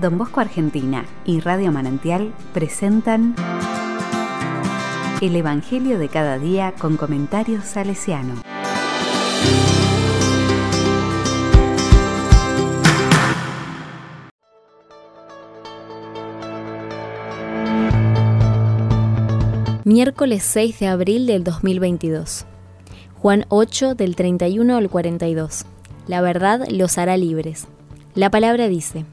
Don Bosco Argentina y Radio Manantial presentan El Evangelio de cada día con comentarios salesiano. Miércoles 6 de abril del 2022. Juan 8 del 31 al 42. La verdad los hará libres. La palabra dice,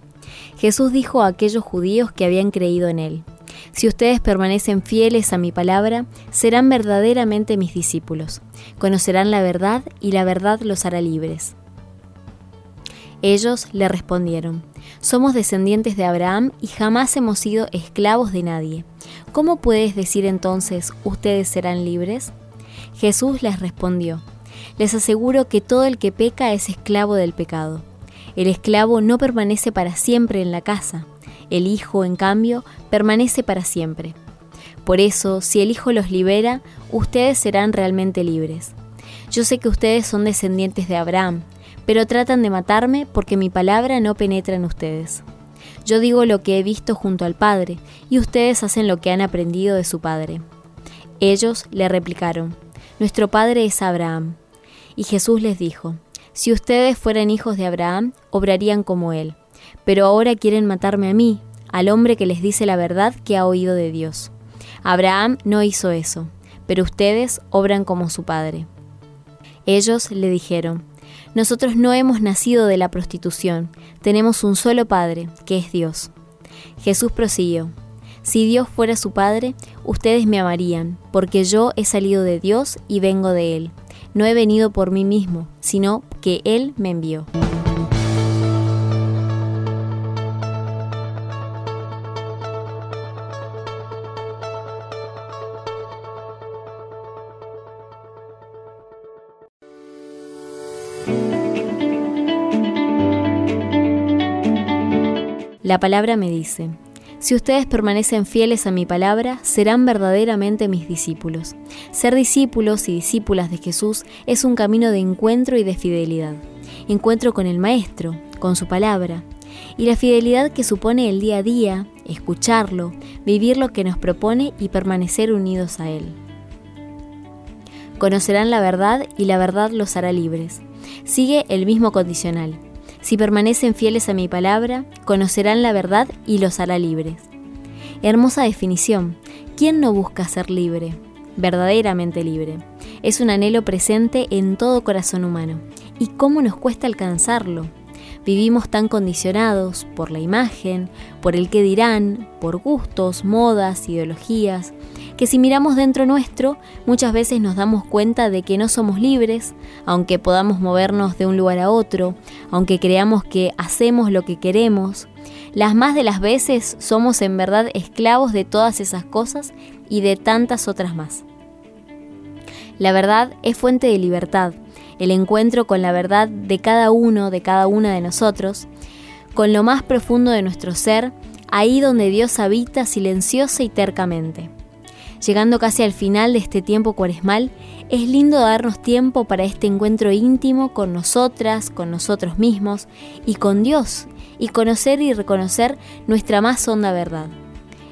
Jesús dijo a aquellos judíos que habían creído en él, Si ustedes permanecen fieles a mi palabra, serán verdaderamente mis discípulos, conocerán la verdad y la verdad los hará libres. Ellos le respondieron, Somos descendientes de Abraham y jamás hemos sido esclavos de nadie. ¿Cómo puedes decir entonces, ustedes serán libres? Jesús les respondió, Les aseguro que todo el que peca es esclavo del pecado. El esclavo no permanece para siempre en la casa, el Hijo, en cambio, permanece para siempre. Por eso, si el Hijo los libera, ustedes serán realmente libres. Yo sé que ustedes son descendientes de Abraham, pero tratan de matarme porque mi palabra no penetra en ustedes. Yo digo lo que he visto junto al Padre, y ustedes hacen lo que han aprendido de su Padre. Ellos le replicaron, Nuestro Padre es Abraham. Y Jesús les dijo, si ustedes fueran hijos de Abraham, obrarían como él. Pero ahora quieren matarme a mí, al hombre que les dice la verdad que ha oído de Dios. Abraham no hizo eso, pero ustedes obran como su padre. Ellos le dijeron, Nosotros no hemos nacido de la prostitución, tenemos un solo Padre, que es Dios. Jesús prosiguió, Si Dios fuera su Padre, ustedes me amarían, porque yo he salido de Dios y vengo de Él. No he venido por mí mismo, sino que Él me envió. La palabra me dice, si ustedes permanecen fieles a mi palabra, serán verdaderamente mis discípulos. Ser discípulos y discípulas de Jesús es un camino de encuentro y de fidelidad. Encuentro con el Maestro, con su palabra, y la fidelidad que supone el día a día, escucharlo, vivir lo que nos propone y permanecer unidos a Él. Conocerán la verdad y la verdad los hará libres. Sigue el mismo condicional si permanecen fieles a mi palabra, conocerán la verdad y los hará libres. Hermosa definición. ¿Quién no busca ser libre? Verdaderamente libre. Es un anhelo presente en todo corazón humano. ¿Y cómo nos cuesta alcanzarlo? Vivimos tan condicionados por la imagen, por el que dirán, por gustos, modas, ideologías, que si miramos dentro nuestro, muchas veces nos damos cuenta de que no somos libres, aunque podamos movernos de un lugar a otro, aunque creamos que hacemos lo que queremos. Las más de las veces somos en verdad esclavos de todas esas cosas y de tantas otras más. La verdad es fuente de libertad, el encuentro con la verdad de cada uno, de cada una de nosotros, con lo más profundo de nuestro ser, ahí donde Dios habita silenciosa y tercamente. Llegando casi al final de este tiempo cuaresmal, es lindo darnos tiempo para este encuentro íntimo con nosotras, con nosotros mismos y con Dios, y conocer y reconocer nuestra más honda verdad.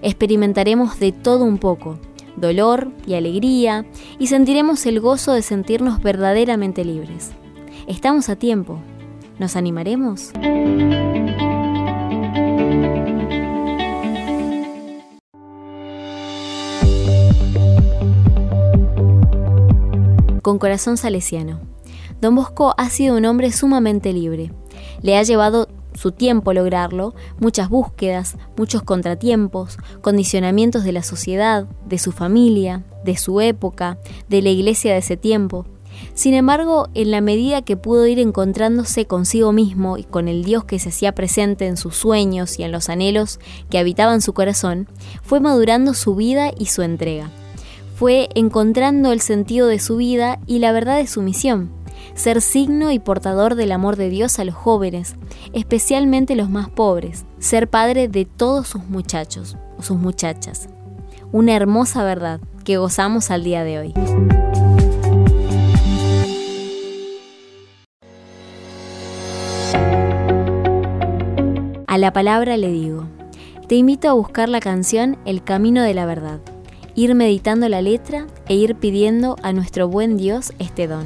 Experimentaremos de todo un poco, dolor y alegría, y sentiremos el gozo de sentirnos verdaderamente libres. Estamos a tiempo. ¿Nos animaremos? Con corazón salesiano. Don Bosco ha sido un hombre sumamente libre. Le ha llevado su tiempo lograrlo, muchas búsquedas, muchos contratiempos, condicionamientos de la sociedad, de su familia, de su época, de la iglesia de ese tiempo. Sin embargo, en la medida que pudo ir encontrándose consigo mismo y con el Dios que se hacía presente en sus sueños y en los anhelos que habitaban su corazón, fue madurando su vida y su entrega fue encontrando el sentido de su vida y la verdad de su misión, ser signo y portador del amor de Dios a los jóvenes, especialmente los más pobres, ser padre de todos sus muchachos o sus muchachas. Una hermosa verdad que gozamos al día de hoy. A la palabra le digo, te invito a buscar la canción El Camino de la Verdad, ir meditando la letra e ir pidiendo a nuestro buen Dios este don.